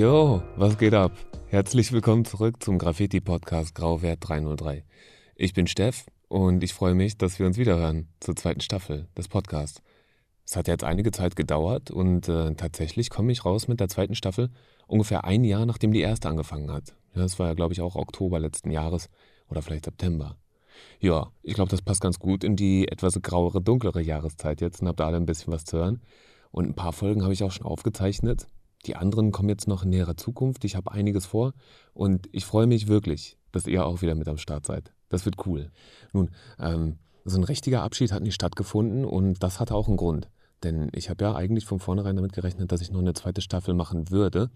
Jo, was geht ab? Herzlich willkommen zurück zum Graffiti-Podcast Grauwert 303. Ich bin Steff und ich freue mich, dass wir uns wiederhören zur zweiten Staffel des Podcasts. Es hat jetzt einige Zeit gedauert und äh, tatsächlich komme ich raus mit der zweiten Staffel ungefähr ein Jahr, nachdem die erste angefangen hat. Das war ja, glaube ich, auch Oktober letzten Jahres oder vielleicht September. Ja, ich glaube, das passt ganz gut in die etwas grauere, dunklere Jahreszeit jetzt und habt alle ein bisschen was zu hören. Und ein paar Folgen habe ich auch schon aufgezeichnet. Die anderen kommen jetzt noch in näherer Zukunft. Ich habe einiges vor und ich freue mich wirklich, dass ihr auch wieder mit am Start seid. Das wird cool. Nun, ähm, so ein richtiger Abschied hat nicht stattgefunden und das hatte auch einen Grund. Denn ich habe ja eigentlich von vornherein damit gerechnet, dass ich noch eine zweite Staffel machen würde.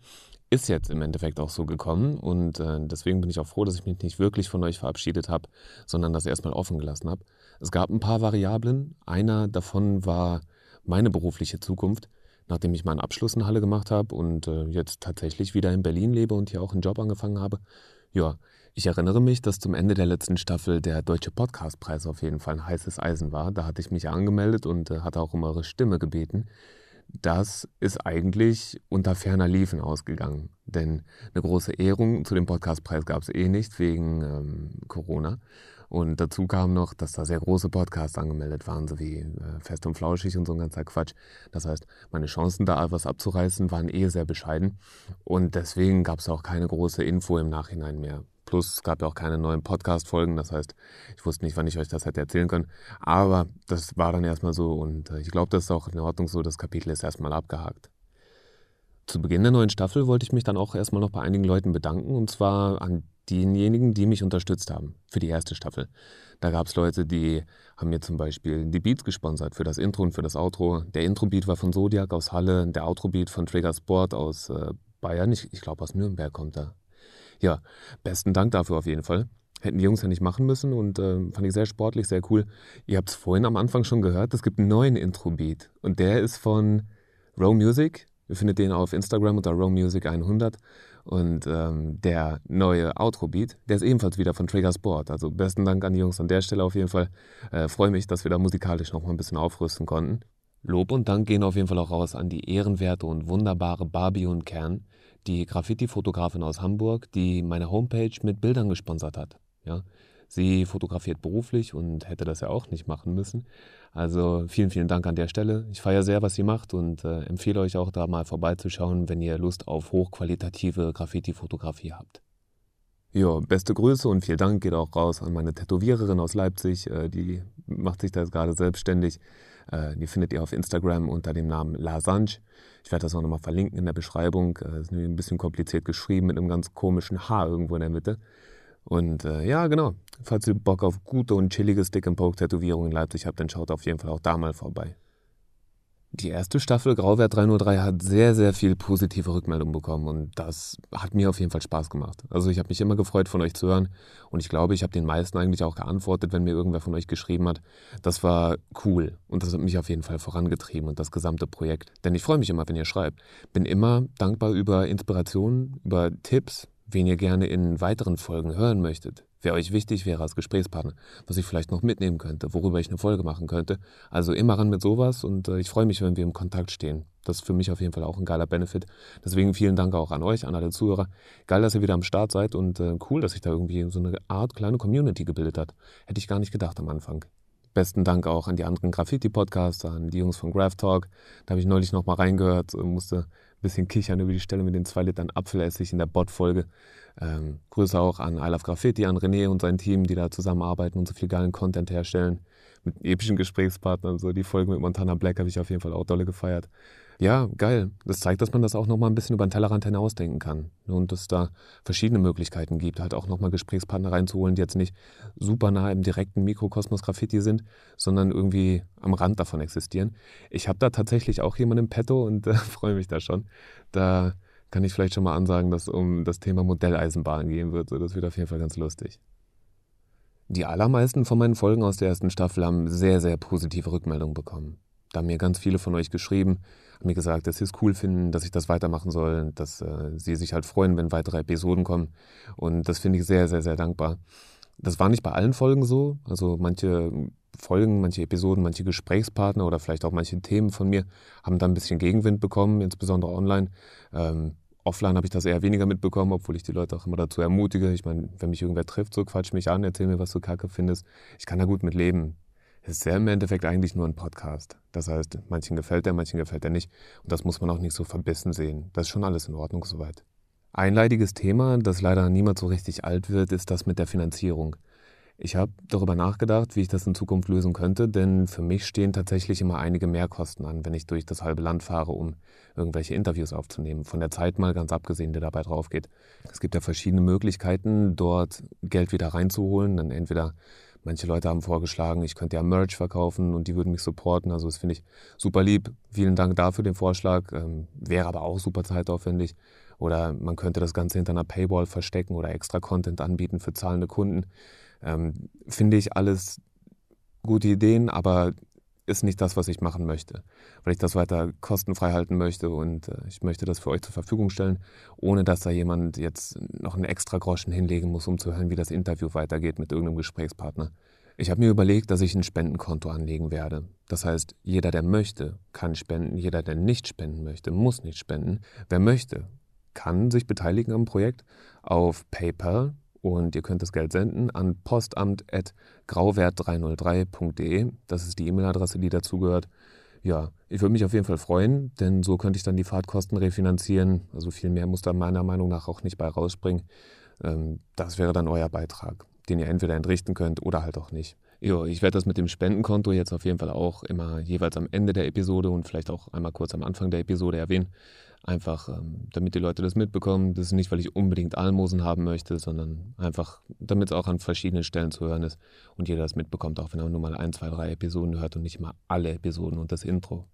Ist jetzt im Endeffekt auch so gekommen und äh, deswegen bin ich auch froh, dass ich mich nicht wirklich von euch verabschiedet habe, sondern das erstmal offen gelassen habe. Es gab ein paar Variablen. Einer davon war meine berufliche Zukunft nachdem ich meinen Abschluss in Halle gemacht habe und äh, jetzt tatsächlich wieder in Berlin lebe und hier auch einen Job angefangen habe. Ja, ich erinnere mich, dass zum Ende der letzten Staffel der Deutsche Podcastpreis auf jeden Fall ein heißes Eisen war. Da hatte ich mich angemeldet und äh, hatte auch um eure Stimme gebeten. Das ist eigentlich unter ferner Liefen ausgegangen. Denn eine große Ehrung zu dem Podcastpreis gab es eh nicht wegen ähm, Corona. Und dazu kam noch, dass da sehr große Podcasts angemeldet waren, so wie äh, Fest und Flauschig und so ein ganzer Quatsch. Das heißt, meine Chancen da was abzureißen waren eh sehr bescheiden. Und deswegen gab es auch keine große Info im Nachhinein mehr. Plus es gab ja auch keine neuen Podcast-Folgen. Das heißt, ich wusste nicht, wann ich euch das hätte erzählen können. Aber das war dann erstmal so und äh, ich glaube, das ist auch in Ordnung so. Das Kapitel ist erstmal abgehakt. Zu Beginn der neuen Staffel wollte ich mich dann auch erstmal noch bei einigen Leuten bedanken. Und zwar an denjenigen, die mich unterstützt haben für die erste Staffel. Da gab es Leute, die haben mir zum Beispiel die Beats gesponsert für das Intro und für das Outro. Der Intro-Beat war von Zodiac aus Halle, der Outro-Beat von Trigger Sport aus äh, Bayern. Ich, ich glaube, aus Nürnberg kommt er. Ja, besten Dank dafür auf jeden Fall. Hätten die Jungs ja nicht machen müssen und äh, fand ich sehr sportlich, sehr cool. Ihr habt es vorhin am Anfang schon gehört, es gibt einen neuen Intro-Beat und der ist von Row Music. Ihr findet den auf Instagram unter Row Music 100 und ähm, der neue Outro-Beat, der ist ebenfalls wieder von Trigger Sport. Also besten Dank an die Jungs an der Stelle auf jeden Fall. Äh, Freue mich, dass wir da musikalisch noch mal ein bisschen aufrüsten konnten. Lob und Dank gehen auf jeden Fall auch raus an die ehrenwerte und wunderbare Barbie und Kern, die Graffiti-Fotografin aus Hamburg, die meine Homepage mit Bildern gesponsert hat. Ja, Sie fotografiert beruflich und hätte das ja auch nicht machen müssen. Also vielen, vielen Dank an der Stelle. Ich feiere sehr, was sie macht und äh, empfehle euch auch da mal vorbeizuschauen, wenn ihr Lust auf hochqualitative Graffiti-Fotografie habt. Ja, beste Grüße und vielen Dank geht auch raus an meine Tätowiererin aus Leipzig. Äh, die macht sich da jetzt gerade selbstständig. Äh, die findet ihr auf Instagram unter dem Namen Lasange. Ich werde das auch nochmal verlinken in der Beschreibung. Äh, ist ein bisschen kompliziert geschrieben mit einem ganz komischen H irgendwo in der Mitte. Und äh, ja, genau. Falls ihr Bock auf gute und chillige Stick-and-Poke-Tätowierungen in Leipzig habt, dann schaut auf jeden Fall auch da mal vorbei. Die erste Staffel Grauwert 303 hat sehr, sehr viel positive Rückmeldungen bekommen und das hat mir auf jeden Fall Spaß gemacht. Also ich habe mich immer gefreut, von euch zu hören und ich glaube, ich habe den meisten eigentlich auch geantwortet, wenn mir irgendwer von euch geschrieben hat. Das war cool und das hat mich auf jeden Fall vorangetrieben und das gesamte Projekt. Denn ich freue mich immer, wenn ihr schreibt. Bin immer dankbar über Inspirationen, über Tipps, wen ihr gerne in weiteren Folgen hören möchtet, wer euch wichtig wäre als Gesprächspartner, was ich vielleicht noch mitnehmen könnte, worüber ich eine Folge machen könnte. Also immer ran mit sowas und äh, ich freue mich, wenn wir im Kontakt stehen. Das ist für mich auf jeden Fall auch ein geiler Benefit. Deswegen vielen Dank auch an euch, an alle Zuhörer. Geil, dass ihr wieder am Start seid und äh, cool, dass sich da irgendwie so eine Art kleine Community gebildet hat. Hätte ich gar nicht gedacht am Anfang. Besten Dank auch an die anderen Graffiti-Podcaster, an die Jungs von Graph Talk. Da habe ich neulich noch mal reingehört, musste bisschen kichern über die Stelle mit den zwei Litern Apfelessig in der Bot-Folge. Ähm, Grüße auch an I Love Graffiti, an René und sein Team, die da zusammenarbeiten und so viel geilen Content herstellen. Mit epischen Gesprächspartnern. So die Folge mit Montana Black habe ich auf jeden Fall auch dolle gefeiert ja, geil. Das zeigt, dass man das auch nochmal ein bisschen über den Tellerrand hinausdenken kann. Und dass es da verschiedene Möglichkeiten gibt, halt auch nochmal Gesprächspartner reinzuholen, die jetzt nicht super nah im direkten Mikrokosmos Graffiti sind, sondern irgendwie am Rand davon existieren. Ich habe da tatsächlich auch jemanden im Petto und äh, freue mich da schon. Da kann ich vielleicht schon mal ansagen, dass es um das Thema Modelleisenbahn gehen wird. Das wird auf jeden Fall ganz lustig. Die allermeisten von meinen Folgen aus der ersten Staffel haben sehr, sehr positive Rückmeldungen bekommen. Da haben mir ganz viele von euch geschrieben, haben mir gesagt, dass sie es cool finden, dass ich das weitermachen soll, dass äh, sie sich halt freuen, wenn weitere Episoden kommen. Und das finde ich sehr, sehr, sehr dankbar. Das war nicht bei allen Folgen so. Also manche Folgen, manche Episoden, manche Gesprächspartner oder vielleicht auch manche Themen von mir haben da ein bisschen Gegenwind bekommen, insbesondere online. Ähm, offline habe ich das eher weniger mitbekommen, obwohl ich die Leute auch immer dazu ermutige. Ich meine, wenn mich irgendwer trifft, so quatsch mich an, erzähl mir, was du kacke findest. Ich kann da gut mit leben. Es ist ja im Endeffekt eigentlich nur ein Podcast. Das heißt, manchen gefällt der, manchen gefällt der nicht. Und das muss man auch nicht so verbissen sehen. Das ist schon alles in Ordnung soweit. Ein leidiges Thema, das leider niemand so richtig alt wird, ist das mit der Finanzierung. Ich habe darüber nachgedacht, wie ich das in Zukunft lösen könnte, denn für mich stehen tatsächlich immer einige Mehrkosten an, wenn ich durch das halbe Land fahre, um irgendwelche Interviews aufzunehmen. Von der Zeit mal ganz abgesehen, die dabei drauf geht. Es gibt ja verschiedene Möglichkeiten, dort Geld wieder reinzuholen. Dann entweder manche Leute haben vorgeschlagen, ich könnte ja Merch verkaufen und die würden mich supporten. Also das finde ich super lieb. Vielen Dank dafür den Vorschlag. Ähm, wäre aber auch super zeitaufwendig. Oder man könnte das Ganze hinter einer Paywall verstecken oder extra Content anbieten für zahlende Kunden. Ähm, Finde ich alles gute Ideen, aber ist nicht das, was ich machen möchte, weil ich das weiter kostenfrei halten möchte und äh, ich möchte das für euch zur Verfügung stellen, ohne dass da jemand jetzt noch einen extra Groschen hinlegen muss, um zu hören, wie das Interview weitergeht mit irgendeinem Gesprächspartner. Ich habe mir überlegt, dass ich ein Spendenkonto anlegen werde. Das heißt, jeder, der möchte, kann spenden, jeder, der nicht spenden möchte, muss nicht spenden. Wer möchte, kann sich beteiligen am Projekt auf PayPal und ihr könnt das Geld senden an postamt.grauwert303.de. Das ist die E-Mail-Adresse, die dazugehört. Ja, ich würde mich auf jeden Fall freuen, denn so könnte ich dann die Fahrtkosten refinanzieren. Also viel mehr muss da meiner Meinung nach auch nicht bei rausspringen. Ähm, das wäre dann euer Beitrag, den ihr entweder entrichten könnt oder halt auch nicht. Jo, ich werde das mit dem Spendenkonto jetzt auf jeden Fall auch immer jeweils am Ende der Episode und vielleicht auch einmal kurz am Anfang der Episode erwähnen. Einfach, ähm, damit die Leute das mitbekommen. Das ist nicht, weil ich unbedingt Almosen haben möchte, sondern einfach, damit es auch an verschiedenen Stellen zu hören ist und jeder das mitbekommt, auch wenn er nur mal ein, zwei, drei Episoden hört und nicht mal alle Episoden und das Intro.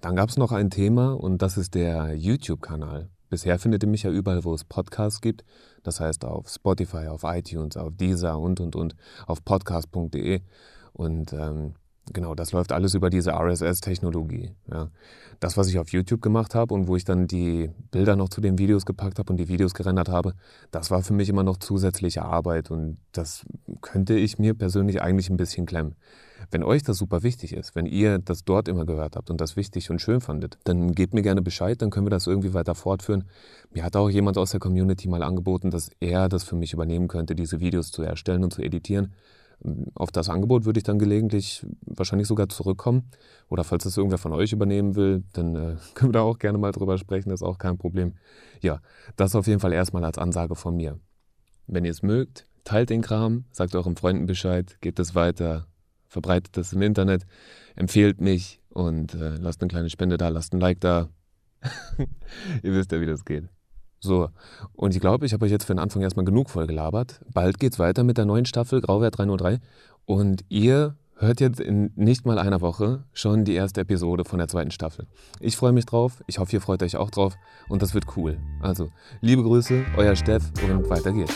Dann gab es noch ein Thema und das ist der YouTube-Kanal. Bisher findet ihr mich ja überall, wo es Podcasts gibt. Das heißt auf Spotify, auf iTunes, auf Deezer und und und, auf podcast.de. Und ähm, Genau, das läuft alles über diese RSS-Technologie. Ja. Das, was ich auf YouTube gemacht habe und wo ich dann die Bilder noch zu den Videos gepackt habe und die Videos gerendert habe, das war für mich immer noch zusätzliche Arbeit und das könnte ich mir persönlich eigentlich ein bisschen klemmen. Wenn euch das super wichtig ist, wenn ihr das dort immer gehört habt und das wichtig und schön fandet, dann gebt mir gerne Bescheid, dann können wir das irgendwie weiter fortführen. Mir hat auch jemand aus der Community mal angeboten, dass er das für mich übernehmen könnte, diese Videos zu erstellen und zu editieren. Auf das Angebot würde ich dann gelegentlich wahrscheinlich sogar zurückkommen. Oder falls das irgendwer von euch übernehmen will, dann äh, können wir da auch gerne mal drüber sprechen, das ist auch kein Problem. Ja, das auf jeden Fall erstmal als Ansage von mir. Wenn ihr es mögt, teilt den Kram, sagt euren Freunden Bescheid, gebt es weiter, verbreitet es im Internet, empfehlt mich und äh, lasst eine kleine Spende da, lasst ein Like da. ihr wisst ja, wie das geht. So, und ich glaube, ich habe euch jetzt für den Anfang erstmal genug voll gelabert. Bald geht's weiter mit der neuen Staffel Grauwert 303 und ihr hört jetzt in nicht mal einer Woche schon die erste Episode von der zweiten Staffel. Ich freue mich drauf, ich hoffe, ihr freut euch auch drauf und das wird cool. Also, liebe Grüße, euer Steff und weiter geht's.